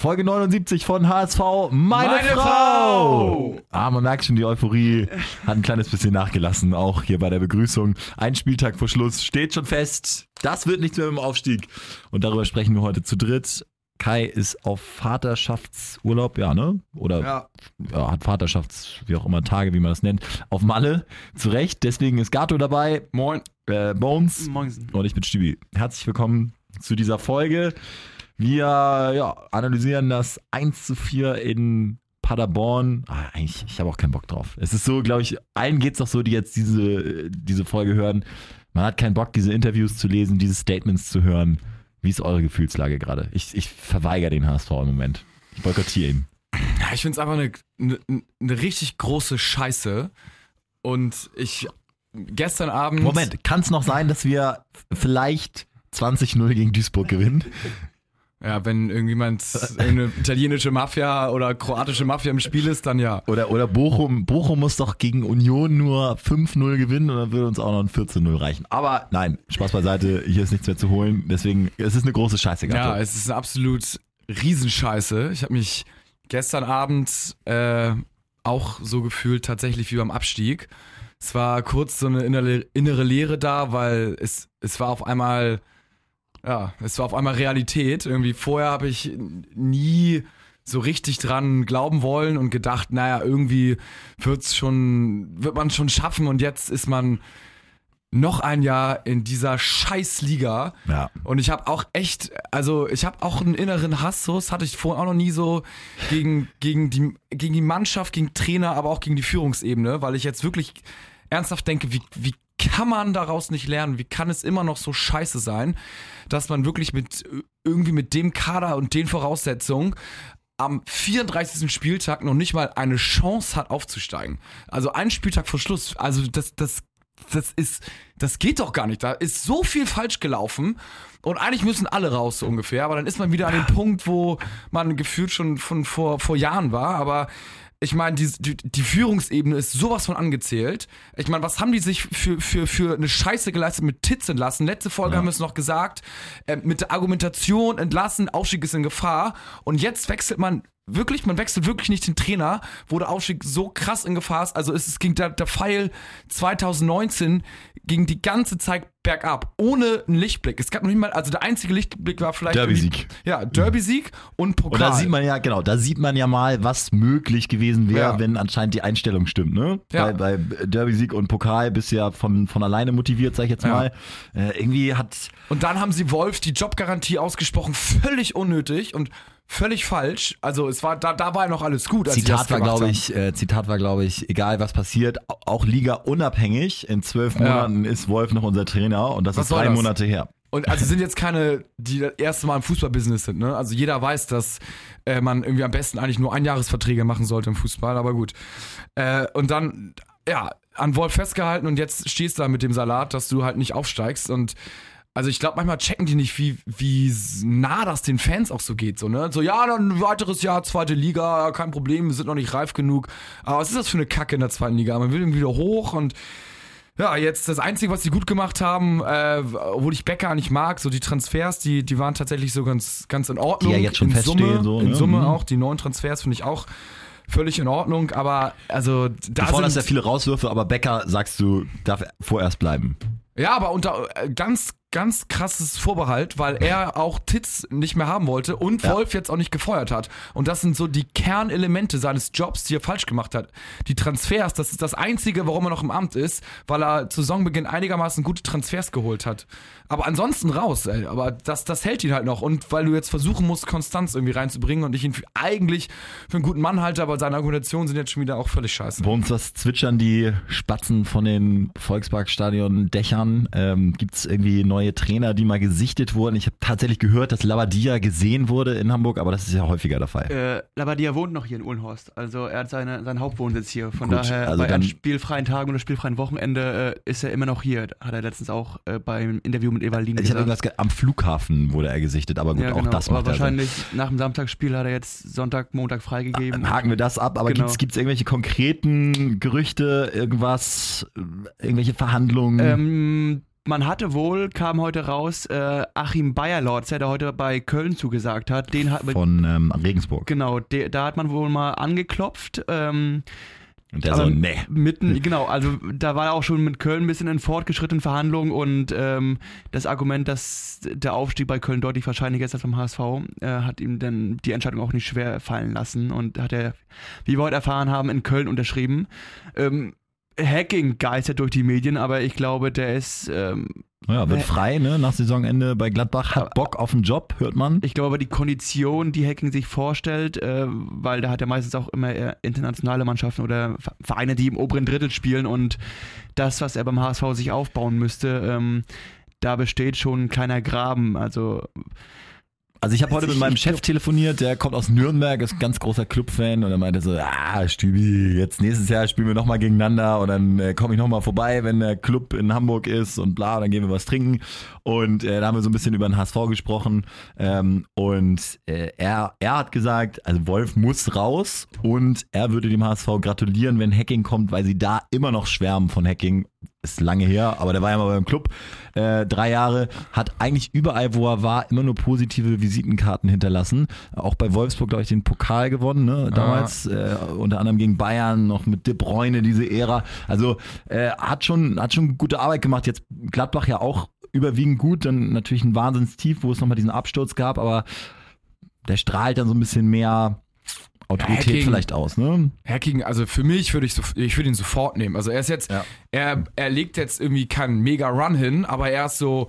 Folge 79 von HSV, meine, Meine Frau. Frau. Ah, man merkt schon, die Euphorie hat ein kleines bisschen nachgelassen, auch hier bei der Begrüßung. Ein Spieltag vor Schluss steht schon fest. Das wird nichts mehr mit dem Aufstieg. Und darüber sprechen wir heute zu dritt. Kai ist auf Vaterschaftsurlaub, ja, ne? Oder Ja. ja, hat Vaterschafts, wie auch immer, Tage, wie man das nennt, auf Malle. Zu Recht. Deswegen ist Gato dabei, Moin. äh, Bones Moinsen. und ich bin Stübi. Herzlich willkommen zu dieser Folge. Wir ja, analysieren das 1 zu 4 in Paderborn. Ah, eigentlich, ich habe auch keinen Bock drauf. Es ist so, glaube ich, allen geht es doch so, die jetzt diese, diese Folge hören. Man hat keinen Bock, diese Interviews zu lesen, diese Statements zu hören. Wie ist eure Gefühlslage gerade? Ich, ich verweigere den HSV im Moment. Ich boykottiere ihn. Ja, ich finde es einfach eine, eine, eine richtig große Scheiße. Und ich gestern Abend. Moment, kann es noch sein, dass wir vielleicht 20-0 gegen Duisburg gewinnen? Ja, wenn irgendjemand eine italienische Mafia oder kroatische Mafia im Spiel ist, dann ja. Oder, oder Bochum, Bochum muss doch gegen Union nur 5-0 gewinnen und dann würde uns auch noch ein 14-0 reichen. Aber nein, Spaß beiseite, hier ist nichts mehr zu holen. Deswegen, es ist eine große Scheiße Ja, es ist eine absolut Riesenscheiße. Ich habe mich gestern Abend äh, auch so gefühlt, tatsächlich wie beim Abstieg. Es war kurz so eine innere, innere Leere da, weil es, es war auf einmal, ja, es war auf einmal Realität. Irgendwie vorher habe ich nie so richtig dran glauben wollen und gedacht, naja, irgendwie wird's schon, wird man schon schaffen und jetzt ist man noch ein Jahr in dieser Scheißliga. ja. Und ich habe auch echt, also ich habe auch einen inneren Hass, so das hatte ich vorhin auch noch nie so gegen, gegen, die, gegen die Mannschaft, gegen Trainer, aber auch gegen die Führungsebene, weil ich jetzt wirklich ernsthaft denke, wie, wie kann man daraus nicht lernen? Wie kann es immer noch so scheiße sein, dass man wirklich mit irgendwie mit dem Kader und den Voraussetzungen am 34. Spieltag noch nicht mal eine Chance hat aufzusteigen. Also ein Spieltag vor Schluss. Also das, das, das ist, das geht doch gar nicht. Da ist so viel falsch gelaufen. Und eigentlich müssen alle raus, so ungefähr. Aber dann ist man wieder an dem Punkt, wo man gefühlt schon von vor, vor Jahren war. Aber ich meine, die, die, die Führungsebene ist sowas von angezählt. Ich meine, was haben die sich für, für, für eine Scheiße geleistet mit Titz entlassen? Letzte Folge Ja. haben wir es noch gesagt. Äh, mit der Argumentation entlassen, Aufstieg ist in Gefahr. Und jetzt wechselt man wirklich, man wechselt wirklich nicht den Trainer, wo der Aufstieg so krass in Gefahr ist. Also es, es ging der, der Pfeil 2019 ging die ganze Zeit bergab, ohne einen Lichtblick. Es gab noch nicht mal, also der einzige Lichtblick war vielleicht Derby-Sieg. Ja, Derby-Sieg und Pokal. Und da sieht man ja, genau, da sieht man ja mal, was möglich gewesen wäre, Ja. wenn anscheinend die Einstellung stimmt, ne? Ja. Bei, bei Derby-Sieg und Pokal bist du ja von, von alleine motiviert, sag ich jetzt Ja. mal. Äh, irgendwie hat, Und dann haben sie Wolf die Jobgarantie ausgesprochen, völlig unnötig und völlig falsch. Also es war, da, da war ja noch alles gut. Zitat war, glaube ich, äh, Zitat war, glaube ich, egal was passiert, au- auch Liga unabhängig. In zwölf Ja. Monaten ist Wolf noch unser Trainer und das Was ist drei das? Monate her. Und also sind jetzt keine, die das erste Mal im Fußballbusiness sind, ne? Also jeder weiß, dass äh, man irgendwie am besten eigentlich nur Einjahresverträge machen sollte im Fußball, aber gut. Äh, und dann, ja, an Wolf festgehalten und jetzt stehst du da mit dem Salat, dass du halt nicht aufsteigst und also ich glaube, manchmal checken die nicht, wie, wie nah das den Fans auch so geht. So, ne? so, ja, dann ein weiteres Jahr, zweite Liga, kein Problem, wir sind noch nicht reif genug. Aber was ist das für eine Kacke in der zweiten Liga? Man will irgendwie wieder hoch und ja, jetzt das Einzige, was sie gut gemacht haben, äh, obwohl ich Becker nicht mag, so die Transfers, die, die waren tatsächlich so ganz, ganz in Ordnung. Die ja jetzt schon in Summe, so, In ne? Summe Mhm. auch, die neuen Transfers finde ich auch völlig in Ordnung, aber also da Du forderst ja sind, viele Rauswürfe, aber Becker, sagst du, darf vorerst bleiben. Ja, aber unter äh, ganz, ganz krasses Vorbehalt, weil er auch Titz nicht mehr haben wollte und Ja. Wolf jetzt auch nicht gefeuert hat. Und das sind so die Kernelemente seines Jobs, die er falsch gemacht hat. Die Transfers, das ist das Einzige, warum er noch im Amt ist, weil er zu Saisonbeginn einigermaßen gute Transfers geholt hat. Aber ansonsten raus, ey. Aber das, das hält ihn halt noch. Und weil du jetzt versuchen musst, Konstanz irgendwie reinzubringen und ich ihn für, eigentlich für einen guten Mann halte, aber seine Argumentationen sind jetzt schon wieder auch völlig scheiße. Bei uns was zwitschern die Spatzen von den Volksparkstadion-Dächern. Ähm, Gibt es irgendwie neue Trainer, die mal gesichtet wurden? Ich habe tatsächlich gehört, dass Labadia gesehen wurde in Hamburg, aber das ist ja häufiger der Fall. Äh, Labadia wohnt noch hier in Uhlenhorst. Also er hat seine, seinen Hauptwohnsitz hier. Von Gut, daher, also bei spielfreien Tagen oder spielfreien Wochenende äh, ist er immer noch hier. Hat er letztens auch äh, beim Interview mit Evalin ich habe irgendwas ge- am Flughafen wurde er gesichtet, aber gut, ja, auch genau. das Aber macht er Sinn. wahrscheinlich nach dem Samstagsspiel hat er jetzt Sonntag, Montag freigegeben. Haken wir das ab, aber Genau. gibt's gibt's irgendwelche konkreten Gerüchte, irgendwas, irgendwelche Verhandlungen? Ähm, man hatte wohl, kam heute raus, äh, Achim Bayerlorz, der heute bei Köln zugesagt hat. Den hat, Von ähm, Regensburg. genau, der, da hat man wohl mal angeklopft. Ähm, Und der aber so, nee. Mitten, genau, also da war er auch schon mit Köln ein bisschen in fortgeschrittenen Verhandlungen und ähm, das Argument, dass der Aufstieg bei Köln deutlich wahrscheinlicher ist als beim HSV, äh, hat ihm dann die Entscheidung auch nicht schwer fallen lassen und hat er, wie wir heute erfahren haben, in Köln unterschrieben. Ähm, Hacking geistert durch die Medien, aber ich glaube, der ist, ähm, Ja, wird Äh, frei, ne? Nach Saisonende bei Gladbach. Hat Bock auf einen Job, hört man. ich glaube aber die Kondition, die Hacking sich vorstellt, äh, weil da hat er meistens auch immer eher internationale Mannschaften oder Ve- Vereine, die im oberen Drittel spielen und das, was er beim HSV sich aufbauen müsste, ähm, da besteht schon ein kleiner Graben. Also Also ich habe heute mit meinem Chef telefoniert, der kommt aus Nürnberg, ist ein ganz großer Clubfan und er meinte so, ah Stübi, jetzt nächstes Jahr spielen wir nochmal gegeneinander und dann äh, komme ich nochmal vorbei, wenn der Club in Hamburg ist und bla, dann gehen wir was trinken. Und äh, da haben wir so ein bisschen über den HSV gesprochen ähm, und äh, er, er hat gesagt, also Wolf muss raus und er würde dem HSV gratulieren, wenn Hacking kommt, weil sie da immer noch schwärmen von Hacking ist lange her, aber der war ja mal beim Club, äh, drei Jahre, hat eigentlich überall, wo er war, immer nur positive Visitenkarten hinterlassen. Auch bei Wolfsburg, glaube ich, den Pokal gewonnen, ne? damals, äh, unter anderem gegen Bayern, noch mit De Bruyne, diese Ära. Also äh, hat, schon, hat schon gute Arbeit gemacht. Jetzt Gladbach ja auch überwiegend gut, dann natürlich ein Wahnsinnstief, wo es nochmal diesen Absturz gab, aber der strahlt dann so ein bisschen mehr Autorität Hacking. vielleicht aus, ne? Hacking, also für mich würde ich, so, ich würde ihn sofort nehmen. Also er ist jetzt, Ja. er, er legt jetzt irgendwie keinen mega Run hin, aber er ist so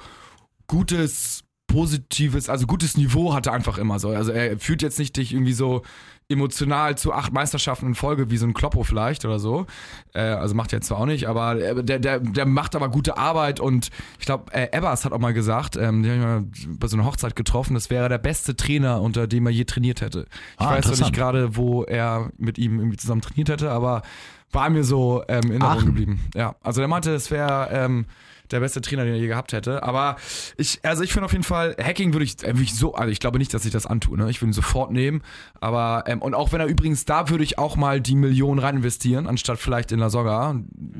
gutes, positives, also gutes Niveau hat er einfach immer so. Also er führt jetzt nicht dich irgendwie so emotional zu acht Meisterschaften in Folge wie so ein Kloppo vielleicht oder so. Äh, also macht er jetzt zwar auch nicht, aber der, der, der macht aber gute Arbeit und ich glaube, äh, Ebbers hat auch mal gesagt, ähm, den habe ich mal bei so einer Hochzeit getroffen, das wäre der beste Trainer, unter dem er je trainiert hätte. Ich Ah, weiß noch nicht gerade, wo er mit ihm irgendwie zusammen trainiert hätte, aber war mir so ähm, in Erinnerung geblieben. Ja, also er meinte, es wäre ähm, der beste Trainer, den er je gehabt hätte. Aber ich, also ich finde auf jeden Fall, Hacking würde ich, äh, würde ich so, also ich glaube nicht, dass ich das antue, ne? Ich würde ihn sofort nehmen. Aber, ähm, und auch wenn er übrigens, da würde ich auch mal die Millionen rein investieren, anstatt vielleicht in La Soga,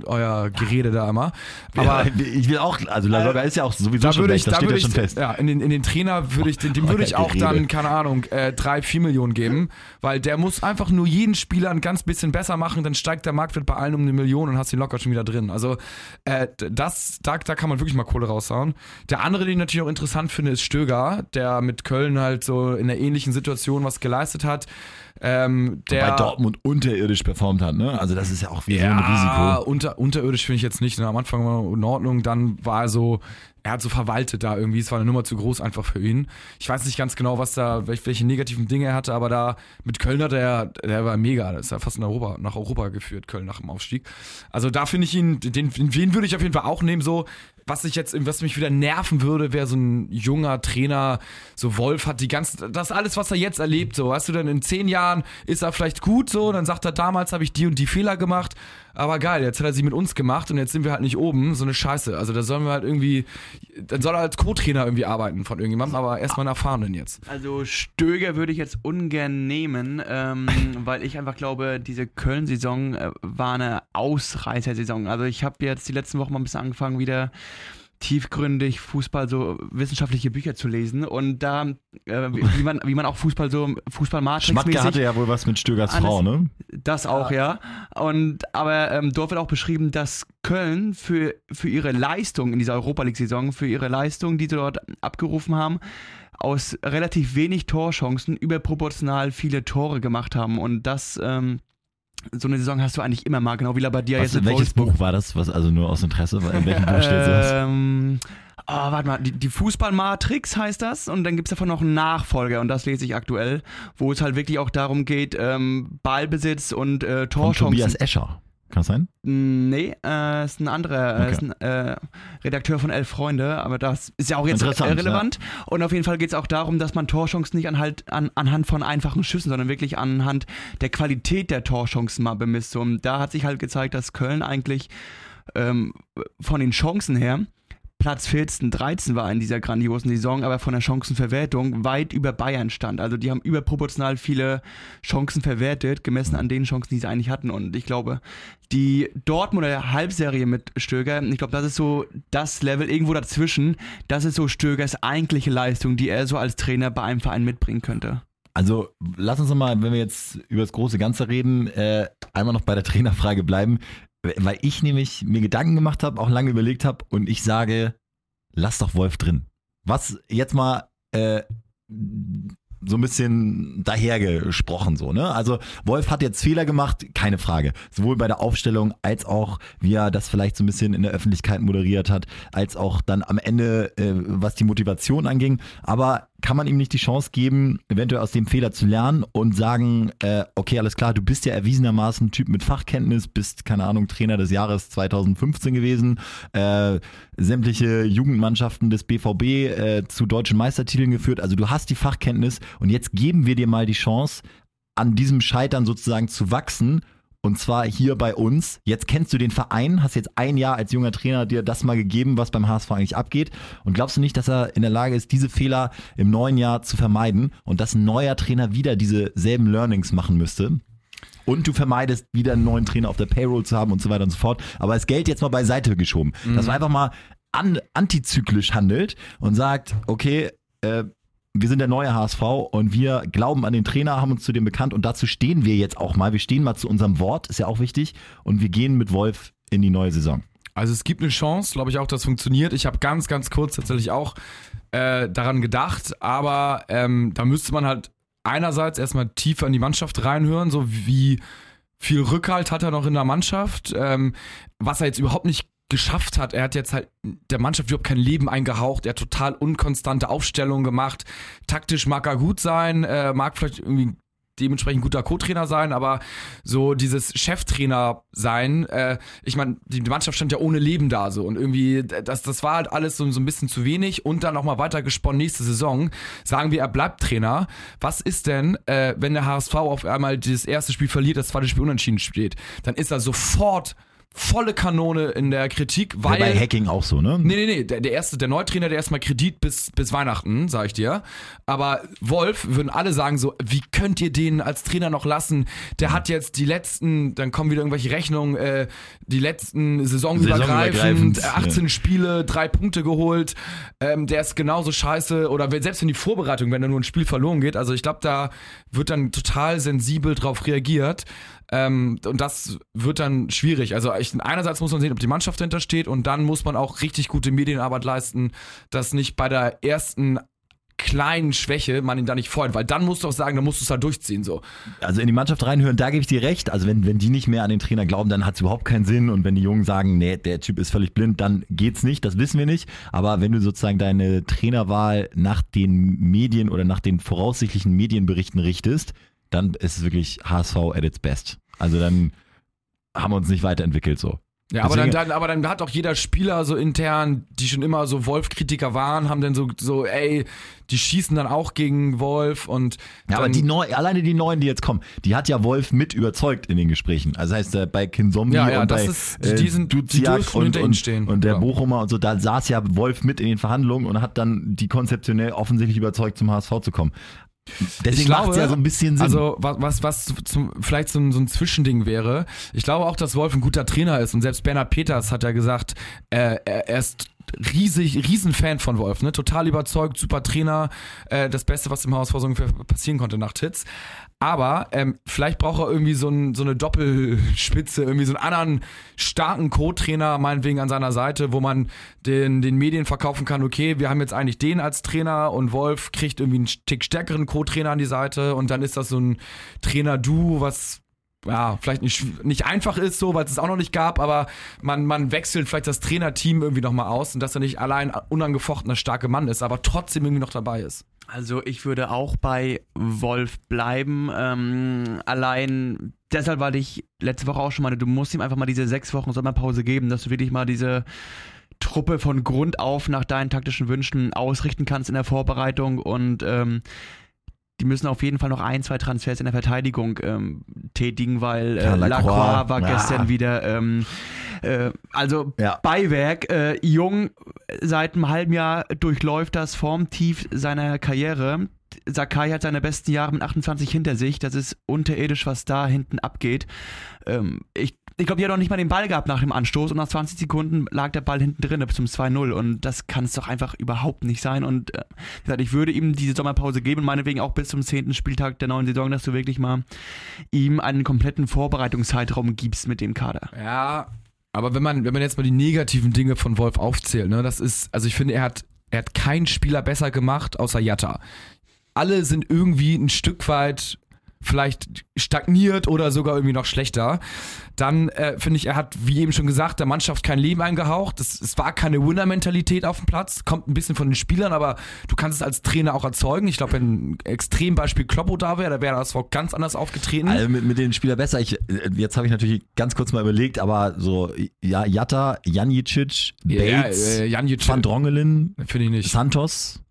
euer Gerede da immer. Aber Aber ich will auch, also La Soga ist ja auch sowieso da schon würde weg, ich, das da steht würde ja ich, schon fest. ja, in den, in den Trainer würde ich, dem, dem würde ich auch Gerede. dann, keine Ahnung, äh, drei, vier Millionen geben, weil der muss einfach nur jeden Spieler ein ganz bisschen besser machen, dann steigt der Marktwert bei allen um eine Million und hast ihn locker schon wieder drin. Also, äh, das, da, da kann man wirklich mal Kohle raushauen. Der andere, den ich natürlich auch interessant finde, ist Stöger, der mit Köln halt so in einer ähnlichen Situation was geleistet hat. Ähm, der, Bei Dortmund unterirdisch performt hat, ne? Also das ist ja auch wie so ein ja, Risiko. unter, unterirdisch finde ich jetzt nicht. Ne? Am Anfang war in Ordnung, dann war er so, er hat so verwaltet da irgendwie. Es war eine Nummer zu groß einfach für ihn. Ich weiß nicht ganz genau, was da, welche, welche negativen Dinge er hatte, aber da mit Köln hat er, der war mega. Das ist ja fast in Europa, nach Europa geführt, Köln nach dem Aufstieg. Also da finde ich ihn, den, den würde ich auf jeden Fall auch nehmen, so. Was ich jetzt, was mich wieder nerven würde, wäre so ein junger Trainer, so Wolf hat die ganze, das alles, was er jetzt erlebt, so, weißt du, dann in zehn Jahren ist er vielleicht gut, so, dann sagt er, damals habe ich die und die Fehler gemacht, aber geil, jetzt hat er sie mit uns gemacht und jetzt sind wir halt nicht oben, so eine Scheiße. Also da sollen wir halt irgendwie, dann soll er als Co-Trainer irgendwie arbeiten von irgendjemandem, aber erstmal einen Erfahrenen jetzt. Also Stöger würde ich jetzt ungern nehmen, ähm, weil ich einfach glaube, diese Köln-Saison äh, war eine Ausreißersaison. Also ich habe jetzt die letzten Wochen mal ein bisschen angefangen, wieder tiefgründig Fußball, so wissenschaftliche Bücher zu lesen und da, äh, wie, man, wie man auch Fußball so, fußball Schmatke hatte ja wohl was mit Stögers Alles- Frau, ne? Das auch, ja. Und aber ähm, dort wird auch beschrieben, dass Köln für, für ihre Leistung in dieser Europa League-Saison, für ihre Leistung, die sie dort abgerufen haben, aus relativ wenig Torchancen überproportional viele Tore gemacht haben. Und das, ähm, so eine Saison hast du eigentlich immer mal, genau wie Labadia Was, jetzt mit welches Wolfsburg. Buch war das? Was also nur aus Interesse? In welchem Buch steht sowas? Ähm, oh, warte mal, die, die Fußballmatrix heißt das und dann gibt es davon noch einen Nachfolger und das lese ich aktuell, wo es halt wirklich auch darum geht, ähm, Ballbesitz und äh, Von Torchancen. Tobias Escher. Kann das sein? Nee, äh, ist ein anderer, Okay. äh, ist ein äh, Redakteur von Elf Freunde, aber das ist ja auch jetzt relevant. Und auf jeden Fall geht es auch darum, dass man Torchancen nicht anhalt, an, anhand von einfachen Schüssen, sondern wirklich anhand der Qualität der Torchancen mal bemisst. Und da hat sich halt gezeigt, dass Köln eigentlich ähm, von den Chancen her Platz 14, 13 war in dieser grandiosen Saison, aber von der Chancenverwertung weit über Bayern stand. Also die haben überproportional viele Chancen verwertet, gemessen an den Chancen, die sie eigentlich hatten. Und ich glaube, die Dortmunder Halbserie mit Stöger, ich glaube, das ist so das Level irgendwo dazwischen. Das ist so Stögers eigentliche Leistung, die er so als Trainer bei einem Verein mitbringen könnte. Also lass uns nochmal, wenn wir jetzt über das große Ganze reden, äh, einmal noch bei der Trainerfrage bleiben, weil ich nämlich mir Gedanken gemacht habe, auch lange überlegt habe und ich sage, lass doch Wolf drin. Was jetzt mal äh, so ein bisschen dahergesprochen so, ne? Also Wolf hat jetzt Fehler gemacht, keine Frage. Sowohl bei der Aufstellung als auch, wie er das vielleicht so ein bisschen in der Öffentlichkeit moderiert hat, als auch dann am Ende, äh, was die Motivation anging. Aber kann man ihm nicht die Chance geben, eventuell aus dem Fehler zu lernen und sagen, äh, okay, alles klar, du bist ja erwiesenermaßen ein Typ mit Fachkenntnis, bist, keine Ahnung, Trainer des Jahres 2015 gewesen, äh, sämtliche Jugendmannschaften des BVB äh, zu deutschen Meistertiteln geführt, also du hast die Fachkenntnis und jetzt geben wir dir mal die Chance, an diesem Scheitern sozusagen zu wachsen und zwar hier bei uns. Jetzt kennst du den Verein, hast jetzt ein Jahr als junger Trainer dir das mal gegeben, was beim HSV eigentlich abgeht. Und glaubst du nicht, dass er in der Lage ist, diese Fehler im neuen Jahr zu vermeiden und dass ein neuer Trainer wieder diese selben Learnings machen müsste? Und du vermeidest wieder einen neuen Trainer auf der Payroll zu haben und so weiter und so fort. Aber das Geld jetzt mal beiseite geschoben. Mhm. Dass man einfach mal an, antizyklisch handelt und sagt, okay, äh, wir sind der neue HSV und wir glauben an den Trainer, haben uns zu dem bekannt und dazu stehen wir jetzt auch mal. Wir stehen mal zu unserem Wort, ist ja auch wichtig. Und wir gehen mit Wolf in die neue Saison. Also es gibt eine Chance, glaube ich auch, dass funktioniert. Ich habe ganz, ganz kurz tatsächlich auch äh, daran gedacht, aber ähm, da müsste man halt einerseits erstmal tiefer in die Mannschaft reinhören, so wie viel Rückhalt hat er noch in der Mannschaft, ähm, was er jetzt überhaupt nicht geschafft hat. Er hat jetzt halt der Mannschaft überhaupt kein Leben eingehaucht. Er hat total unkonstante Aufstellungen gemacht. Taktisch mag er gut sein, äh, mag vielleicht irgendwie dementsprechend guter Co-Trainer sein, aber so dieses Cheftrainer sein, äh, ich meine, die Mannschaft stand ja ohne Leben da so und irgendwie, das, das war halt alles so, so ein bisschen zu wenig und dann nochmal weiter gesponnen nächste Saison. Sagen wir, er bleibt Trainer. Was ist denn, äh, wenn der HSV auf einmal das erste Spiel verliert, das zweite Spiel unentschieden steht? Dann ist er sofort volle Kanone in der Kritik, weil. Ja, bei Hacking auch so, ne? Nee, nee, nee. Der, der erste, der Neutrainer, der erstmal Kredit bis, bis Weihnachten, sag ich dir. Aber Wolf würden alle sagen so, wie könnt ihr den als Trainer noch lassen? Der hat jetzt die letzten, dann kommen wieder irgendwelche Rechnungen, äh, die letzten saisonübergreifend, Saisonübergreifend 18 ja. Spiele, drei Punkte geholt. Ähm, der ist genauso scheiße. Oder selbst in die Vorbereitung, wenn da nur ein Spiel verloren geht. Also ich glaube, da wird dann total sensibel drauf reagiert. Ähm, und das wird dann schwierig. Also ich, einerseits muss man sehen, ob die Mannschaft dahinter steht und dann muss man auch richtig gute Medienarbeit leisten, dass nicht bei der ersten kleinen Schwäche man ihn da nicht freut, weil dann musst du auch sagen, dann musst du es halt durchziehen so. Also in die Mannschaft reinhören, da gebe ich dir recht. Also wenn, wenn die nicht mehr an den Trainer glauben, dann hat es überhaupt keinen Sinn und wenn die Jungen sagen, nee, der Typ ist völlig blind, dann geht's nicht, das wissen wir nicht. Aber wenn du sozusagen deine Trainerwahl nach den Medien oder nach den voraussichtlichen Medienberichten richtest, dann ist es wirklich HSV at its best. Also dann haben wir uns nicht weiterentwickelt so. Ja, aber dann, dann, aber dann hat auch jeder Spieler so intern, die schon immer so Wolf-Kritiker waren, haben dann so, so, ey, die schießen dann auch gegen Wolf und. Ja, aber die neu, alleine die neuen, die jetzt kommen, die hat ja Wolf mit überzeugt in den Gesprächen. Also heißt äh, bei Kinzombie ja, ja, und bei ist, äh, die sind, Duziak und, und, stehen. und der ja. Bochumer und so, da saß ja Wolf mit in den Verhandlungen und hat dann die konzeptionell offensichtlich überzeugt, zum HSV zu kommen. Deswegen macht es ja so ein bisschen Sinn. Also was, was, was zum, vielleicht so ein, so ein Zwischending wäre. Ich glaube auch, dass Wolf ein guter Trainer ist und selbst Bernhard Peters hat ja gesagt, äh, er, er ist riesig, riesen Fan von Wolf, ne? Total überzeugt, super Trainer, äh, das Beste, was im Haus passieren konnte nach Titz. Aber ähm, vielleicht braucht er irgendwie so, ein, so eine Doppelspitze, irgendwie so einen anderen starken Co-Trainer, meinetwegen an seiner Seite, wo man den, den Medien verkaufen kann, okay, wir haben jetzt eigentlich den als Trainer und Wolf kriegt irgendwie einen Tick stärkeren Co-Trainer an die Seite und dann ist das so ein Trainer-Du, was ja, vielleicht nicht, nicht einfach ist, so, weil es es auch noch nicht gab, aber man, man wechselt vielleicht das Trainerteam irgendwie nochmal aus und dass er nicht allein unangefochtener starke Mann ist, aber trotzdem irgendwie noch dabei ist. Also ich würde auch bei Wolf bleiben. Ähm, allein deshalb, weil ich letzte Woche auch schon meine, du musst ihm einfach mal diese sechs Wochen Sommerpause geben, dass du wirklich mal diese Truppe von Grund auf nach deinen taktischen Wünschen ausrichten kannst in der Vorbereitung und ähm, die müssen auf jeden Fall noch ein, zwei Transfers in der Verteidigung ähm, tätigen, weil äh, ja, Lacroix, Lacroix war ja. gestern wieder ähm, Äh, also Ja. Beiwerk, äh, Jung seit einem halben Jahr durchläuft das Formtief seiner Karriere. Sakai hat seine besten Jahre mit 28 hinter sich. Das ist unterirdisch, was da hinten abgeht. Ähm, ich ich glaube, die hat auch nicht mal den Ball gehabt nach dem Anstoß und nach 20 Sekunden lag der Ball hinten drin bis zum 2-0 und das kann es doch einfach überhaupt nicht sein und äh, wie gesagt, ich würde ihm diese Sommerpause geben, meinetwegen auch bis zum 10. Spieltag der neuen Saison, dass du wirklich mal ihm einen kompletten Vorbereitungszeitraum gibst mit dem Kader. Ja, aber wenn man, wenn man jetzt mal die negativen Dinge von Wolf aufzählt, ne, das ist, also ich finde, er hat, er hat keinen Spieler besser gemacht, außer Jatta. Alle sind irgendwie ein Stück weit vielleicht stagniert oder sogar irgendwie noch schlechter. Dann äh, finde ich, er hat, wie eben schon gesagt, der Mannschaft kein Leben eingehaucht. Es, es war keine Winner-Mentalität auf dem Platz. Kommt ein bisschen von den Spielern, aber du kannst es als Trainer auch erzeugen. Ich glaube, wenn ein Extrembeispiel Kloppo da wäre, da wäre das auch ganz anders aufgetreten. Also mit, mit den Spielern besser. Ich, äh, jetzt habe ich natürlich ganz kurz mal überlegt, aber so ja, Jatta, Janicic, Bates, Ja, äh, Janjic, Van Drongelen, finde ich nicht. Santos.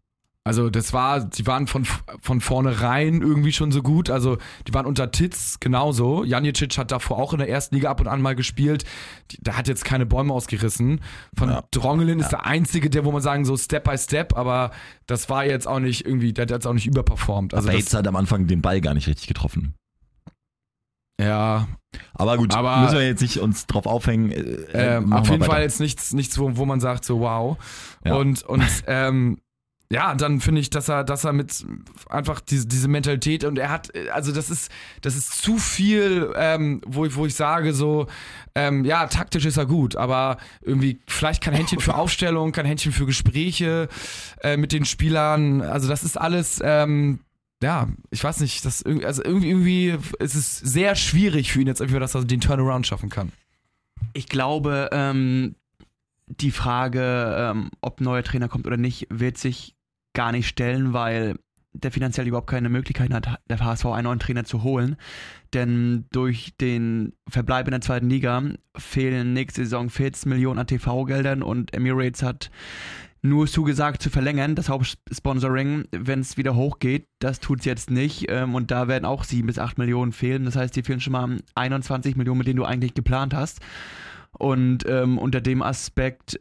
Also das war, die waren von, von vornherein irgendwie schon so gut. Also die waren unter Titz genauso. Janicic hat davor auch in der ersten Liga ab und an mal gespielt. Die, der hat jetzt keine Bäume ausgerissen. Von Ja. Drongelin ist der einzige, der, wo man sagen, so Step by Step, aber das war jetzt auch nicht irgendwie, der hat jetzt auch nicht überperformt. Also Bates hat am Anfang den Ball gar nicht richtig getroffen. ja, Aber gut, Aber- müssen wir jetzt nicht uns drauf aufhängen. Äh, äh, ähm, auf jeden weiter. Fall jetzt nichts, nichts wo, wo man sagt, so wow. Ja. Und, und ähm, ja, dann finde ich, dass er, dass er mit einfach diese, diese Mentalität und er hat, also das ist, das ist zu viel, ähm, wo, ich, wo ich sage, so, ähm, ja, taktisch ist er gut, aber irgendwie vielleicht kein Händchen für Aufstellung, kein Händchen für Gespräche äh, mit den Spielern. Also das ist alles, ähm, ja, ich weiß nicht, das irgendwie, also irgendwie, irgendwie ist es sehr schwierig für ihn jetzt, irgendwie, dass er den Turnaround schaffen kann. Ich glaube, ähm, die Frage, ähm, ob ein neuer Trainer kommt oder nicht, wird sich gar nicht stellen, weil der finanziell überhaupt keine Möglichkeit hat, der HSV einen neuen Trainer zu holen. Denn durch den Verbleib in der zweiten Liga fehlen nächste Saison 14 Millionen an TV-Geldern und Emirates hat nur zugesagt zu verlängern, das Hauptsponsoring, wenn es wieder hochgeht. Das tut es jetzt nicht. Ähm, und da werden auch 7 bis 8 Millionen fehlen. Das heißt, die fehlen schon mal 21 Millionen, mit denen du eigentlich geplant hast. Und ähm, unter dem Aspekt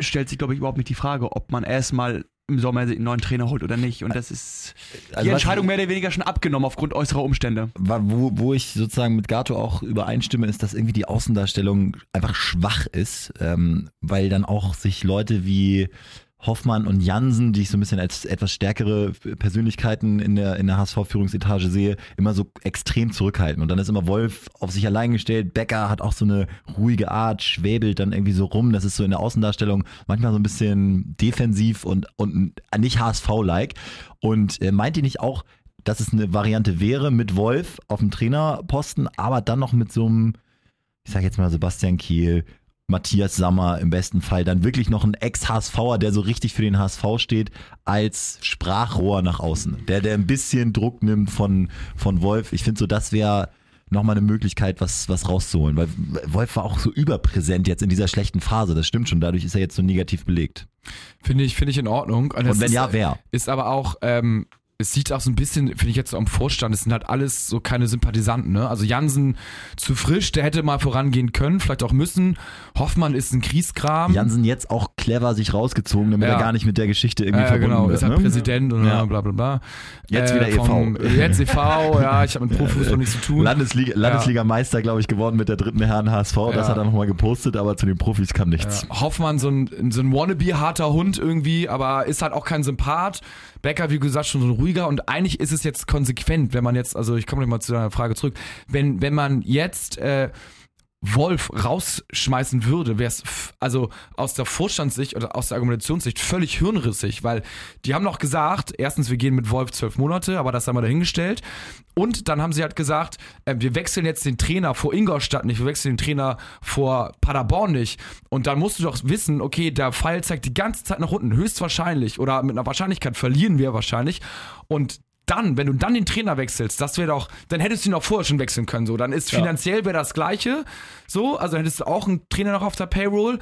stellt sich, glaube ich, überhaupt nicht die Frage, ob man erstmal im Sommer einen neuen Trainer holt oder nicht. Und das ist Also die was- Entscheidung mehr oder weniger schon abgenommen aufgrund äußerer Umstände. Wo, wo ich sozusagen mit Gato auch übereinstimme, ist, dass irgendwie die Außendarstellung einfach schwach ist, ähm, weil dann auch sich Leute wie Hoffmann und Jansen, die ich so ein bisschen als etwas stärkere Persönlichkeiten in der, in der HSV-Führungsetage sehe, immer so extrem zurückhalten. Und dann ist immer Wolf auf sich allein gestellt. Becker hat auch so eine ruhige Art, schwäbelt dann irgendwie so rum. Das ist so in der Außendarstellung manchmal so ein bisschen defensiv und, und nicht HSV-like. Und äh, meint ihr nicht auch, dass es eine Variante wäre mit Wolf auf dem Trainerposten, aber dann noch mit so einem, ich sag jetzt mal Sebastian Kiel, Matthias Sammer im besten Fall, dann wirklich noch ein Ex-HSVer, der so richtig für den HSV steht, als Sprachrohr nach außen. Der, der ein bisschen Druck nimmt von, von Wolf. Ich finde so, das wäre nochmal eine Möglichkeit, was, was rauszuholen. Weil Wolf war auch so überpräsent jetzt in dieser schlechten Phase. Das stimmt schon. Dadurch ist er jetzt so negativ belegt. Finde ich, finde ich in Ordnung. Und, Und wenn ist, ja, wer? Ist aber auch, ähm, es sieht auch so ein bisschen, finde ich jetzt so am Vorstand, es sind halt alles so keine Sympathisanten, ne? Also Jansen zu frisch, der hätte mal vorangehen können, vielleicht auch müssen. Hoffmann ist ein Kriegskram. Jansen jetzt auch clever sich rausgezogen, damit Ja. er gar nicht mit der Geschichte irgendwie ja, verbunden genau, wird. ist halt ne? Präsident und Ja. bla bla bla. Jetzt wieder E vom- EV. Jetzt EV, ja, ich habe mit Profifußball nichts zu tun. Landesliga, Landesligameister, glaube ich, geworden mit der dritten Herren HSV. Das hat er nochmal gepostet, aber zu den Profis kam nichts. Hoffmann so ein, so ein wannabe-harter Hund irgendwie, aber ist halt auch kein Sympath. Becker, wie gesagt, schon so ruhiger und eigentlich ist es jetzt konsequent, wenn man jetzt, also ich komme gleich mal zu deiner Frage zurück, wenn, wenn man jetzt äh, Wolf rausschmeißen würde, wäre es also aus der Vorstandssicht oder aus der Argumentationssicht völlig hirnrissig, weil die haben noch gesagt, erstens, wir gehen mit Wolf zwölf Monate, aber das haben wir dahingestellt. Und dann haben sie halt gesagt, äh, wir wechseln jetzt den Trainer vor Ingolstadt nicht, wir wechseln den Trainer vor Paderborn nicht. Und dann musst du doch wissen, okay, der Pfeil zeigt die ganze Zeit nach unten, höchstwahrscheinlich oder mit einer Wahrscheinlichkeit verlieren wir wahrscheinlich. Und dann, wenn du dann den Trainer wechselst, das wäre doch, dann hättest du ihn auch vorher schon wechseln können. So, dann ist Ja. finanziell wäre das Gleiche. So, also hättest du auch einen Trainer noch auf der Payroll.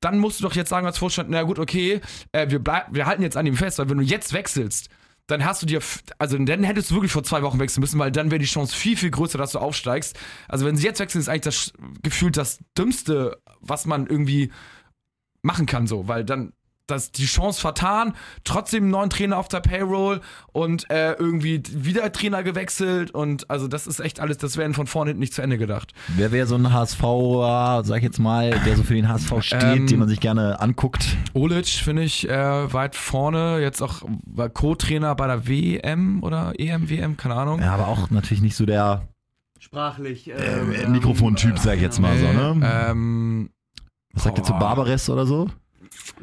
Dann musst du doch jetzt sagen als Vorstand, na gut, okay, äh, wir, bleib, wir halten jetzt an ihm fest, weil wenn du jetzt wechselst, dann hast du dir, also dann hättest du wirklich vor zwei Wochen wechseln müssen, weil dann wäre die Chance viel, viel größer, dass du aufsteigst. Also wenn sie jetzt wechseln, ist eigentlich das gefühlt das Dümmste was man irgendwie machen kann, so, weil dann das die Chance vertan, trotzdem einen neuen Trainer auf der Payroll und äh, irgendwie wieder Trainer gewechselt und also das ist echt alles, das werden von vorne hinten nicht zu Ende gedacht. Wer wäre so ein HSV, sag ich jetzt mal, der so für den HSV steht, Ähm, den man sich gerne anguckt? Olic finde ich äh, weit vorne, jetzt auch Co-Trainer bei der WM oder EM, WM, keine Ahnung. Ja, aber auch natürlich nicht so der Sprachlich. äh, Mikrofontyp, sag ich jetzt mal so, ne? Ähm, Was sagt ihr zu. Barbares oder so?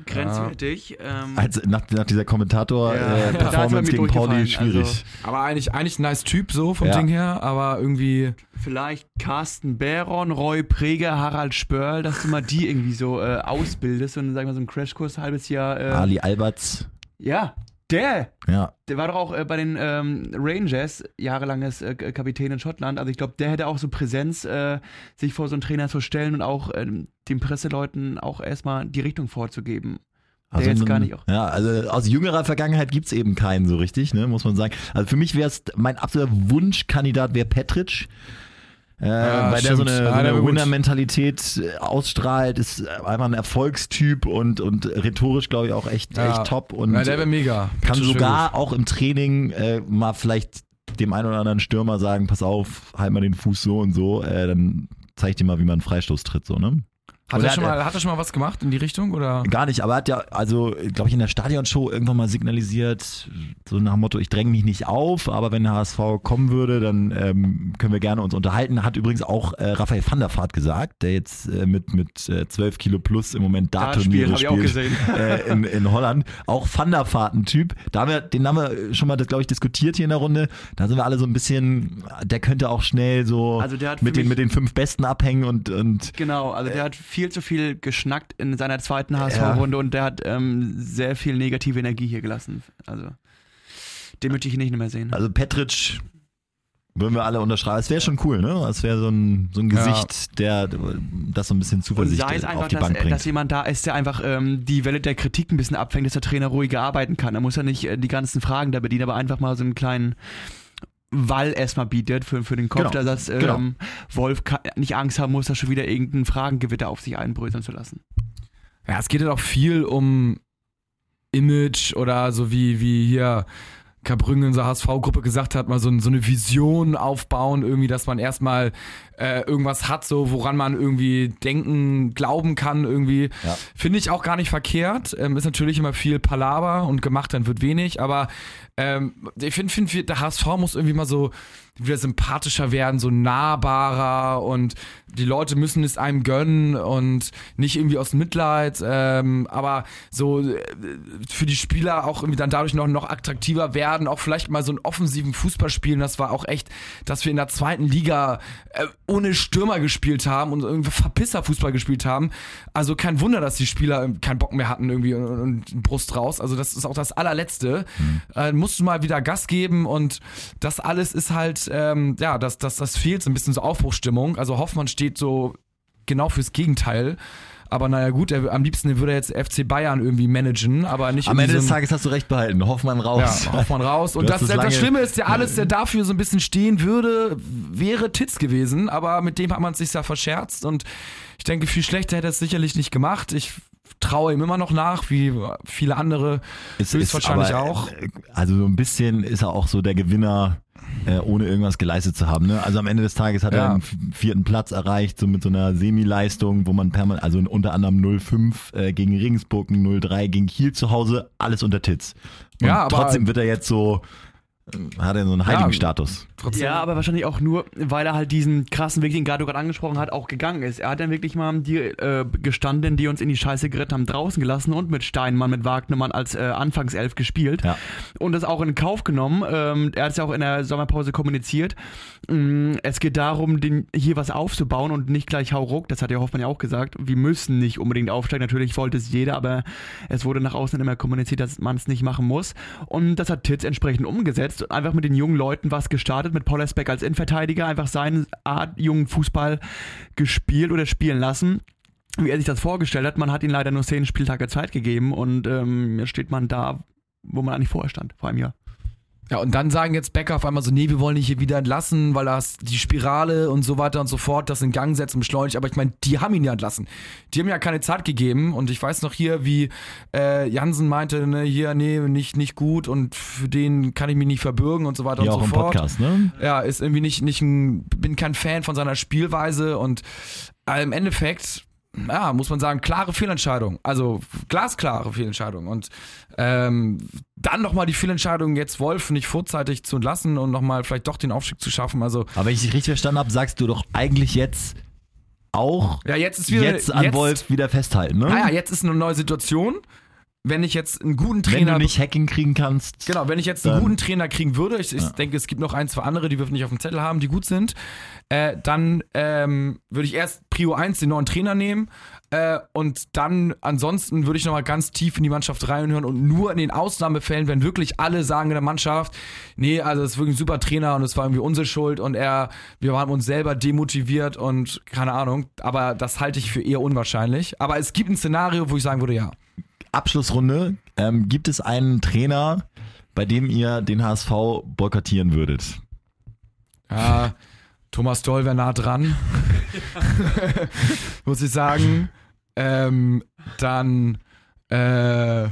Grenzwertig. Ähm, Als, nach, nach dieser Ja. Kommentator-Performance er mir gegen Pauli durchgefallen, schwierig. also- aber eigentlich, eigentlich ein nice Typ so vom Ja. Ding her, aber irgendwie. vielleicht Carsten Baron, Roy Preger, Harald Spörl, dass du mal die irgendwie so äh, ausbildest und sagen wir so einen Crashkurs ein halbes Jahr. Äh, Ali Alberts, Ja, der. ja. Der war doch auch äh, bei den ähm, Rangers jahrelanges äh, Kapitän in Schottland. Also ich glaube, der hätte auch so Präsenz, äh, sich vor so einen Trainer zu stellen und auch ähm, den Presseleuten auch erstmal die Richtung vorzugeben. Der jetzt gar nicht auch. Ja, also aus jüngerer Vergangenheit gibt's eben keinen so richtig, ne, muss man sagen. Also für mich wäre es, mein absoluter Wunschkandidat wäre Petric. Äh, Ja, weil der so stimmt. eine, Ja, so der eine. Winner-Mentalität äh, ausstrahlt, ist einfach ein Erfolgstyp und, und rhetorisch, glaube ich, auch echt, Ja. echt top. Und Ja, der wäre mega. kann wär sogar auch im Training äh, mal vielleicht dem einen oder anderen Stürmer sagen, pass auf, halt mal den Fuß so und so, äh, dann zeig ich dir mal, wie man einen Freistoß tritt, so, ne? Hat er, schon hat- mal, hat er schon mal was gemacht in die Richtung? Oder? Gar nicht, aber er hat ja, also, glaube ich, in der Stadionshow irgendwann mal signalisiert, so nach dem Motto, ich dränge mich nicht auf, aber wenn der HSV kommen würde, dann ähm, können wir gerne uns unterhalten. Hat übrigens auch äh, Raphael van der Vaart gesagt, der jetzt äh, mit, mit äh, 12 Kilo plus im Moment Da Dartturniere Spiel habe ich auch spielt. gesehen. äh, in, in Holland. Auch Van der Vaart ein Typ. Da haben wir, den haben wir schon mal, glaube ich, diskutiert hier in der Runde. Da sind wir alle so ein bisschen, der könnte auch schnell so Also mit, den, mit den fünf Besten abhängen und, und Genau, also der hat viel zu viel geschnackt in seiner zweiten HSV-Runde und der hat ähm, sehr viel negative Energie hier gelassen. Also den möchte ich nicht mehr sehen. Also Petric würden wir alle unterschreiben. Es wäre schon cool, ne? Es wäre so ein, so ein Ja. Gesicht, der das so ein bisschen Und Zuversicht sei es auf einfach, die dass, Bank bringt. dass jemand da ist, der einfach ähm, die Welle der Kritik ein bisschen abfängt, dass der Trainer ruhiger arbeiten kann. Er muss ja nicht äh, die ganzen Fragen da bedienen, aber einfach mal so einen kleinen Wall erstmal bietet für, für den Kopf, Genau, dass ähm, genau. Wolf nicht Angst haben muss, da schon wieder irgendein Fragengewitter auf sich einbröseln zu lassen. Ja, es geht ja auch viel um Image oder so wie, wie hier Kabrüngen in unserer HSV-Gruppe gesagt hat, mal so, so eine Vision aufbauen, irgendwie, dass man erstmal äh, irgendwas hat, so woran man irgendwie denken, glauben kann, irgendwie. Ja. Finde ich auch gar nicht verkehrt. Ähm, ist natürlich immer viel Palaver und gemacht dann wird wenig, aber ähm, ich finde, find, der HSV muss irgendwie mal so wieder sympathischer werden, so nahbarer und die Leute müssen es einem gönnen und nicht irgendwie aus Mitleid, ähm, aber so äh, für die Spieler auch irgendwie dann dadurch noch, noch attraktiver werden, auch vielleicht mal so einen offensiven Fußball spielen. Das war auch echt, dass wir in der zweiten Liga äh, ohne Stürmer gespielt haben und irgendwie Verpisser-Fußball gespielt haben. Also kein Wunder, dass die Spieler ähm, keinen Bock mehr hatten irgendwie und, und Brust raus. Also das ist auch das allerletzte. Äh, musst du mal wieder Gas geben und das alles ist halt, ähm, ja, das, das, das fehlt so ein bisschen so Aufbruchsstimmung. Also Hoffmann steht so genau fürs Gegenteil. Aber naja gut, er, am liebsten würde er jetzt FC Bayern irgendwie managen, aber nicht Am Ende des Tages hast du recht behalten. Hoffmann raus. ja, Hoffmann raus. Und das, das lange- Schlimme ist ja alles, der dafür so ein bisschen stehen würde, wäre Titz gewesen. Aber mit dem hat man es sich ja verscherzt. Und ich denke, viel schlechter hätte er es sicherlich nicht gemacht. Ich traue ihm immer noch nach, wie viele andere Es höchstwahrscheinlich aber, auch. äh, Also so ein bisschen ist er auch so der Gewinner, äh, ohne irgendwas geleistet zu haben. Ne? Also am Ende des Tages hat Ja. er einen vierten Platz erreicht, so mit so einer Semi-Leistung, wo man permanent, also unter anderem 0-5 äh, gegen Regensburg, 0-3 gegen Kiel zu Hause, alles unter Titz. Und Ja, aber- trotzdem wird er jetzt so, äh, hat er so einen heiligen Status. Trotzdem, Ja, aber wahrscheinlich auch nur, weil er halt diesen krassen Weg, den Gado gerade angesprochen hat, auch gegangen ist. Er hat dann wirklich mal die äh, gestanden, die uns in die Scheiße geritten haben, draußen gelassen und mit Steinmann, mit Wagnermann als äh, Anfangself gespielt. Ja. Und das auch in Kauf genommen. Ähm, er hat es ja auch in der Sommerpause kommuniziert. Mm, Es geht darum, den, hier was aufzubauen und nicht gleich hau ruck. Das hat ja Hoffmann ja auch gesagt. Wir müssen nicht unbedingt aufsteigen. Natürlich wollte es jeder, aber es wurde nach außen immer kommuniziert, dass man es nicht machen muss. Und das hat Titz entsprechend umgesetzt und einfach mit den jungen Leuten was gestartet, mit Paul Esbeck als Innenverteidiger, einfach seinen Art jungen Fußball gespielt oder spielen lassen. Wie er sich das vorgestellt hat, man hat ihm leider nur zehn Spieltage Zeit gegeben und ähm, jetzt steht man da, wo man eigentlich vorher stand, vor einem Jahr. Ja, und dann sagen jetzt Becker auf einmal so, nee, wir wollen dich hier wieder entlassen, weil das die Spirale und so weiter und so fort, das in Gang setzt und beschleunigt. Aber ich meine, die haben ihn ja entlassen. Die haben ja keine Zeit gegeben und ich weiß noch hier, wie äh, Jansen meinte, ne, hier, nee, nicht, nicht gut und für den kann ich mich nicht verbürgen und so weiter Hier und auch so im fort. Podcast, ne? Ja, ist irgendwie nicht, nicht ein, bin kein Fan von seiner Spielweise und äh, im Endeffekt, ja, muss man sagen, klare Fehlentscheidung. Also glasklare Fehlentscheidung. Und ähm, dann nochmal die Fehlentscheidung, jetzt Wolf nicht vorzeitig zu entlassen und nochmal vielleicht doch den Aufstieg zu schaffen. Also, Aber wenn ich dich richtig verstanden habe, sagst du doch eigentlich jetzt auch ja, jetzt ist wieder. jetzt an jetzt, Wolf wieder festhalten, ne? Ah ja, jetzt ist eine neue Situation. Wenn ich jetzt einen guten wenn Trainer du nicht Hacking kriegen kannst. Genau, wenn ich jetzt einen guten Trainer kriegen würde, ich, ich Ja. denke, es gibt noch ein, zwei andere, die wir nicht auf dem Zettel haben, die gut sind, äh, dann ähm, würde ich erst Prio 1 den neuen Trainer nehmen äh, und dann ansonsten würde ich nochmal ganz tief in die Mannschaft reinhören und nur in den Ausnahmefällen, wenn wirklich alle sagen in der Mannschaft, nee, also es ist wirklich ein super Trainer und es war irgendwie unsere Schuld und er, wir haben uns selber demotiviert und keine Ahnung, aber das halte ich für eher unwahrscheinlich. Aber es gibt ein Szenario, wo ich sagen würde, ja. Abschlussrunde. Ähm, gibt es einen Trainer, bei dem ihr den HSV boykottieren würdet? Ja, Thomas Doll wäre nah dran. Muss ich sagen. Ähm, dann, äh,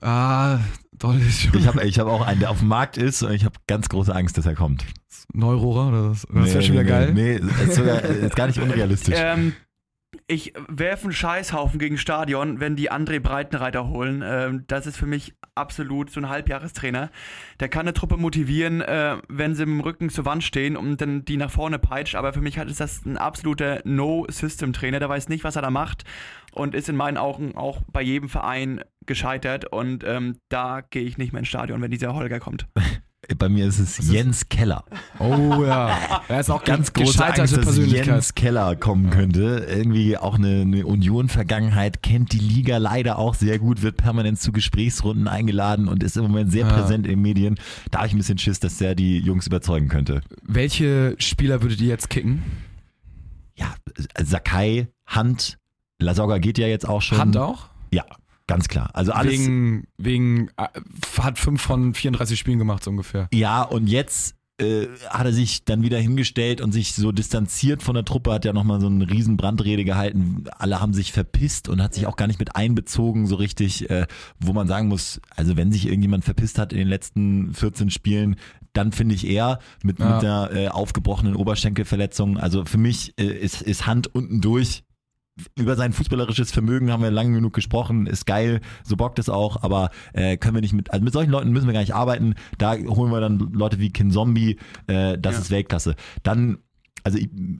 ah, Doll ist schon. Ich habe ich hab auch einen, der auf dem Markt ist und ich habe ganz große Angst, dass er kommt. Neurohrer oder das? Das wäre Nee, schon wieder nee, geil. Nee, nee ist, sogar, ist gar nicht unrealistisch. Ähm, ich werfe einen Scheißhaufen gegen Stadion, wenn die André Breitenreiter holen. Ähm, das ist für mich absolut so ein Halbjahrestrainer. Der kann eine Truppe motivieren, äh, wenn sie im Rücken zur Wand stehen und dann die nach vorne peitscht. Aber für mich ist das ein absoluter No-System-Trainer. Der weiß nicht, was er da macht und ist in meinen Augen auch bei jedem Verein gescheitert. Und ähm, da gehe ich nicht mehr ins Stadion, wenn dieser Holger kommt. Bei mir ist es Jens Keller. Oh ja. Er ist auch Ganz große Angst, dass. Jens Keller kommen könnte. Irgendwie auch eine, eine Union-Vergangenheit, kennt die Liga leider auch sehr gut, wird permanent zu Gesprächsrunden eingeladen und ist im Moment sehr Ja. präsent in den Medien. Da habe ich ein bisschen Schiss, dass der die Jungs überzeugen könnte. Welche Spieler würdet ihr jetzt kicken? Ja, Sakai, Hand, Lasogga geht ja jetzt auch schon. Hand auch? Ja, ganz klar. Also alles. Wegen, wegen, äh, hat fünf von 34 Spielen gemacht, so ungefähr. Ja, und jetzt äh, hat er sich dann wieder hingestellt und sich so distanziert von der Truppe, hat ja nochmal so eine riesen Brandrede gehalten. Alle haben sich verpisst und hat sich auch gar nicht mit einbezogen, so richtig, äh, wo man sagen muss, also wenn sich irgendjemand verpisst hat in den letzten 14 Spielen, dann finde ich eher mit, Ja. mit einer äh, aufgebrochenen Oberschenkelverletzung. Also für mich äh, ist, ist Hand unten durch. Über sein fußballerisches Vermögen haben wir lange genug gesprochen, ist geil, so bockt es auch, aber äh, können wir nicht mit, also mit solchen Leuten müssen wir gar nicht arbeiten. Da holen wir dann Leute wie Kin Zombie, äh, das Ja. ist Weltklasse. Dann, also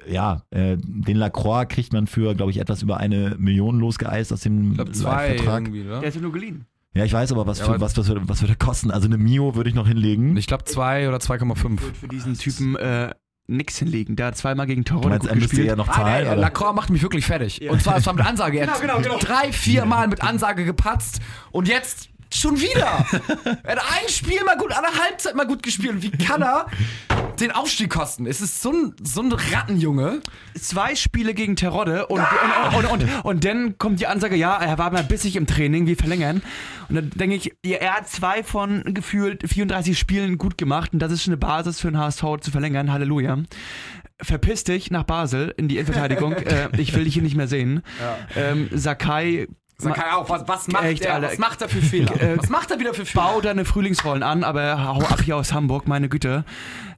ja, äh, den Lacroix kriegt man für, glaube ich, etwas über eine Million losgeeist aus dem Ich glaube zwei Vertrag. irgendwie, oder? Der ist ja nur geliehen. Ja, ich weiß aber, was, Ja, für, aber- was, was, würde, was würde kosten. Also eine Mio würde ich noch hinlegen. Ich glaube zwei oder 2,5. Wird für diesen Typen äh, nix hinlegen. Der hat zweimal gegen meinst, gut müsste gespielt. eher noch Ah, zahlen? der, oder? Lacroix macht mich wirklich fertig. Und zwar, es war mit Ansage. Er hat Genau, genau, genau. drei, vier Mal mit Ansage gepatzt und jetzt schon wieder. er hat ein Spiel mal gut, eine Halbzeit mal gut gespielt. Und wie kann er den Aufstieg kosten? Es ist so ein, so ein Rattenjunge. zwei Spiele gegen Terodde und, und, und, und, und dann kommt die Ansage, ja, er war mal bissig im Training, wir verlängern. Und dann denke ich, ja, er hat zwei von gefühlt 34 Spielen gut gemacht und das ist schon eine Basis für den HSV zu verlängern. Halleluja. Verpiss dich nach Basel in die Innenverteidigung. äh, ich will dich hier nicht mehr sehen. Ähm, Sakai. Sakai auch, was, was, macht Echt, er, Alter. was macht er für Fehler? Äh, was macht er wieder für Fehler? Bau deine Frühlingsrollen an, aber hau ab hier aus Hamburg, meine Güte.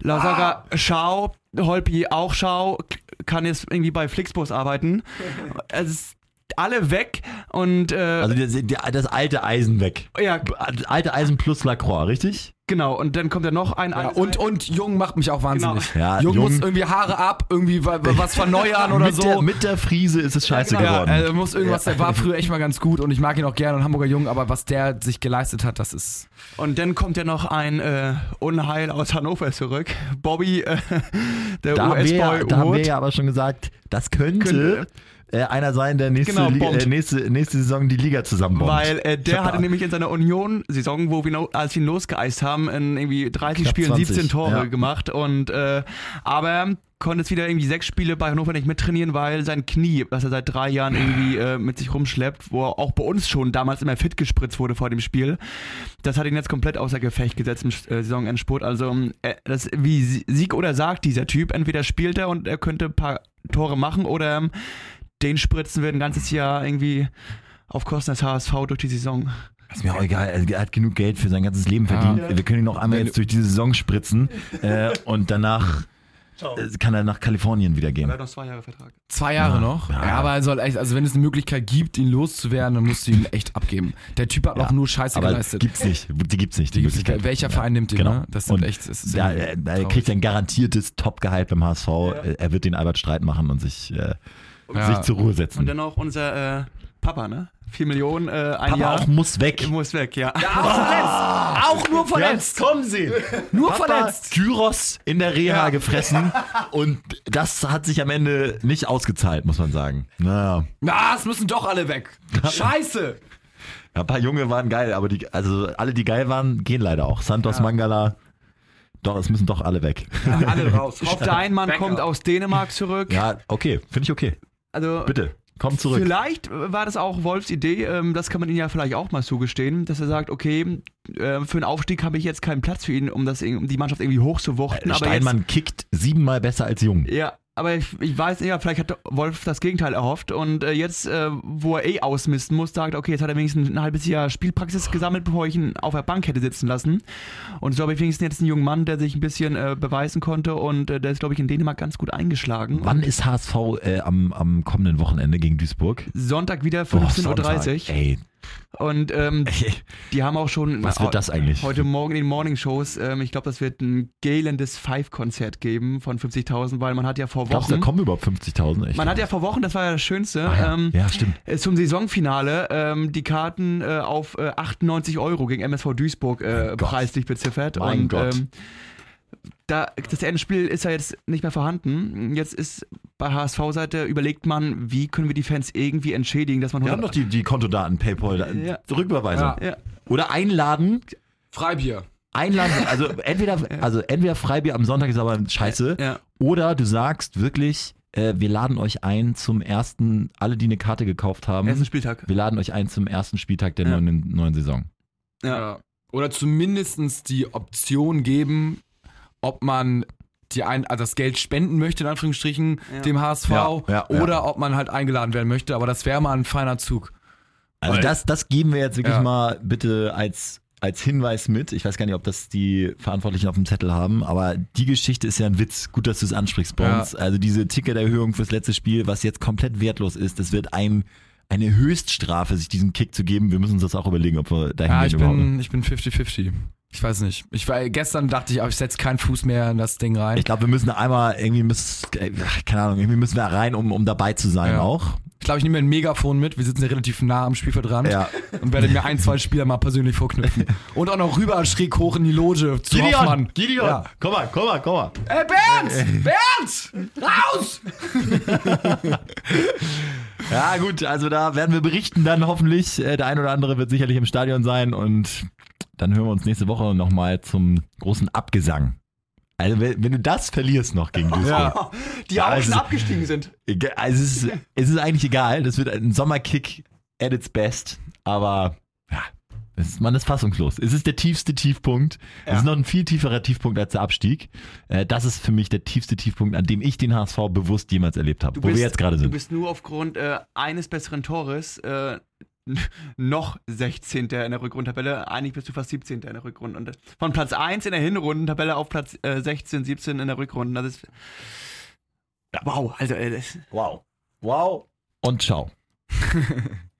Lasaga, schau, Holpi auch schau, kann jetzt irgendwie bei Flixbus arbeiten. Es ist alle weg und äh, Also der, das alte Eisen weg. ja, Das alte Eisen plus Lacroix, richtig? genau. Und dann kommt ja noch ein Ja, und, und Jung macht mich auch wahnsinnig. Genau. Ja, Jung, Jung- muss irgendwie Haare ab, irgendwie wa- wa- was verneuern oder mit, so. der, mit der Friese ist es scheiße ja, geworden. er muss irgendwas, der war früher echt mal ganz gut und ich mag ihn auch gerne und Hamburger Jung, aber was der sich geleistet hat, das ist. Und dann kommt ja noch ein äh, Unheil aus Hannover zurück. Bobby, äh, der da haben, wir ja, US-Boy da haben wir ja aber schon gesagt, das könnte, Könnte. Äh, einer sein, der nächste, Genau, Liga, äh, nächste, nächste Saison die Liga zusammenbombt. Weil äh, der Super. hatte nämlich in seiner Union-Saison, wo wir no, als wir ihn losgeeist haben, in irgendwie 30 Knapp Spielen 20, 17 Tore ja. gemacht. Und äh, aber konnte jetzt wieder irgendwie sechs Spiele bei Hannover nicht mittrainieren, weil sein Knie, was er seit drei Jahren irgendwie äh, mit sich rumschleppt, wo er auch bei uns schon damals immer fit gespritzt wurde vor dem Spiel, das hat ihn jetzt komplett außer Gefecht gesetzt im äh, Saisonendspurt. Also äh, das wie Sie- Sieg oder Sarg dieser Typ. Entweder spielt er und er könnte ein paar Tore machen oder den spritzen wir ein ganzes Jahr irgendwie auf Kosten des HSV durch die Saison. Ist mir auch egal, er hat genug Geld für sein ganzes Leben verdient. Wir können ihn noch einmal jetzt durch diese Saison spritzen äh, und danach äh, kann er nach Kalifornien wieder gehen. Er hat noch zwei Jahre Vertrag. Zwei Jahre Ja, noch. ja. Ja. aber er soll echt, also wenn es eine Möglichkeit gibt, ihn loszuwerden, dann musst du ihn echt abgeben. Der Typ hat Ja, auch nur Scheiße Aber geleistet. gibt's nicht. Die gibt's nicht. Die gibt's nicht. Welcher Ja, Verein nimmt ihn? genau. Ne? Das sind Und echt. Das ist Da, irgendwie er, er kriegt ein garantiertes Top-Gehalt beim HSV. Er wird den Albert Streit machen und sich, äh, Ja. sich zur Ruhe setzen. Und dann auch unser äh, Papa, ne? 4 Millionen, äh, ein Papa Jahr. auch muss weg. muss weg, ja. Auch nur verletzt. kommen Sie. Nur Papa verletzt. Gyros in der Reha gefressen und das hat sich am Ende nicht ausgezahlt, muss man sagen. Naja. Na, es müssen doch alle weg. Scheiße. Ja, ein paar Junge waren geil, aber die, also alle, die geil waren, gehen leider auch. Santos Mangala, doch, es müssen doch alle weg. alle raus. Steinmann Backup. kommt aus Dänemark zurück. Ja, okay, finde ich okay. Also Bitte, komm zurück. Vielleicht war das auch Wolfs Idee, ähm, das kann man ihm ja vielleicht auch mal zugestehen, dass er sagt, okay, äh, für einen Aufstieg habe ich jetzt keinen Platz für ihn, um, das, um die Mannschaft irgendwie hochzuwuchten. aber jetzt, Steinmann kickt siebenmal besser als Jung. Ja, aber ich, ich weiß ja, vielleicht hat Wolf das Gegenteil erhofft und äh, jetzt, äh, wo er eh ausmisten muss, sagt, okay, jetzt hat er wenigstens ein halbes Jahr Spielpraxis gesammelt, bevor ich ihn auf der Bank hätte sitzen lassen. Und so habe ich wenigstens jetzt einen jungen Mann, der sich ein bisschen äh, beweisen konnte und äh, der ist, glaube ich, in Dänemark ganz gut eingeschlagen. Wann ist HSV äh, am, am kommenden Wochenende gegen Duisburg? Sonntag wieder Boah, 15.30 Sonntag. Uhr. Ey, Und ähm, ey, die haben auch schon. was wird das eigentlich? Heute Morgen in den Morning-Shows, ähm, ich glaube, das wird ein gälendes Five-Konzert geben von 50.000, weil man hat ja vor Glaubst du, da Wochen. kommen überhaupt 50.000? Echt? Man hat ja vor Wochen, das war ja das Schönste, Ah, ja. ähm, ja, stimmt. äh, zum Saisonfinale ähm, die Karten äh, auf äh, 98 Euro gegen MSV Duisburg äh, preislich beziffert. Mein und Gott. Ähm, da, das Endspiel ist ja jetzt nicht mehr vorhanden. Jetzt ist bei HSV-Seite überlegt man, wie können wir die Fans irgendwie entschädigen, dass man Wir haben doch die, die Kontodaten, Paypal, da- Ja. Rücküberweisung. Ja. Oder einladen, Freibier. einladen, also entweder, also entweder Freibier am Sonntag ist aber scheiße, ja. oder du sagst wirklich, äh, wir laden euch ein zum ersten, alle, die eine Karte gekauft haben, ersten Spieltag. wir laden euch ein zum ersten Spieltag der Ja. neuen, neuen Saison. Ja. Oder zumindest die Option geben, ob man die ein, also das Geld spenden möchte, in Anführungsstrichen, Ja. dem HSV, Ja, ja, ja. oder ob man halt eingeladen werden möchte. Aber das wäre mal ein feiner Zug. Also Weil- das, das geben wir jetzt wirklich Ja. mal bitte als, als Hinweis mit. Ich weiß gar nicht, ob das die Verantwortlichen auf dem Zettel haben, aber die Geschichte ist ja ein Witz. Gut, dass du es ansprichst bei Ja. uns. Also diese Ticketerhöhung fürs letzte Spiel, was jetzt komplett wertlos ist, das wird ein, eine Höchststrafe, sich diesen Kick zu geben. Wir müssen uns das auch überlegen, ob wir dahin Ja, gehen ich überhaupt. bin, ich bin 50-50. Ich weiß nicht. Ich war, gestern dachte ich, ich setze keinen Fuß mehr in das Ding rein. Ich glaube, wir müssen einmal irgendwie, müssen, äh, keine Ahnung, irgendwie müssen wir rein, um, um dabei zu sein Ja. auch. Ich glaube, ich nehme mir ein Megafon mit. Wir sitzen ja relativ nah am Spielfeldrand Ja. und werde mir ein, zwei Spieler mal persönlich vorknüpfen. Und auch noch rüber schräg hoch in die Loge zu Hoffmann. Gideon, Ja. komm mal, komm mal, komm mal. Ey, Bernd! Bernd! Raus! Ja, gut, also da werden wir berichten dann hoffentlich. Äh, Der ein oder andere wird sicherlich im Stadion sein und dann hören wir uns nächste Woche nochmal zum großen Abgesang. Also, wenn wenn du das verlierst noch gegen Duisburg. Ja. Die auch schon abgestiegen sind. Also es, ist, es ist eigentlich egal. Das wird ein Sommerkick at its best. Aber ja, ist, man ist fassungslos. Es ist der tiefste Tiefpunkt. Es Ja. ist noch ein viel tieferer Tiefpunkt als der Abstieg. Äh, Das ist für mich der tiefste Tiefpunkt, an dem ich den HSV bewusst jemals erlebt habe. Du Wo bist- wir jetzt gerade Du sind. bist nur aufgrund äh, eines besseren Tores äh, noch 16. in der Rückrundentabelle. Eigentlich bist du fast 17. in der Rückrunde. Und von Platz 1 in der Hinrundentabelle auf Platz äh, 16, 17 in der Rückrunde. Das ist. Wow, also äh, das, Wow. Wow. Und ciao.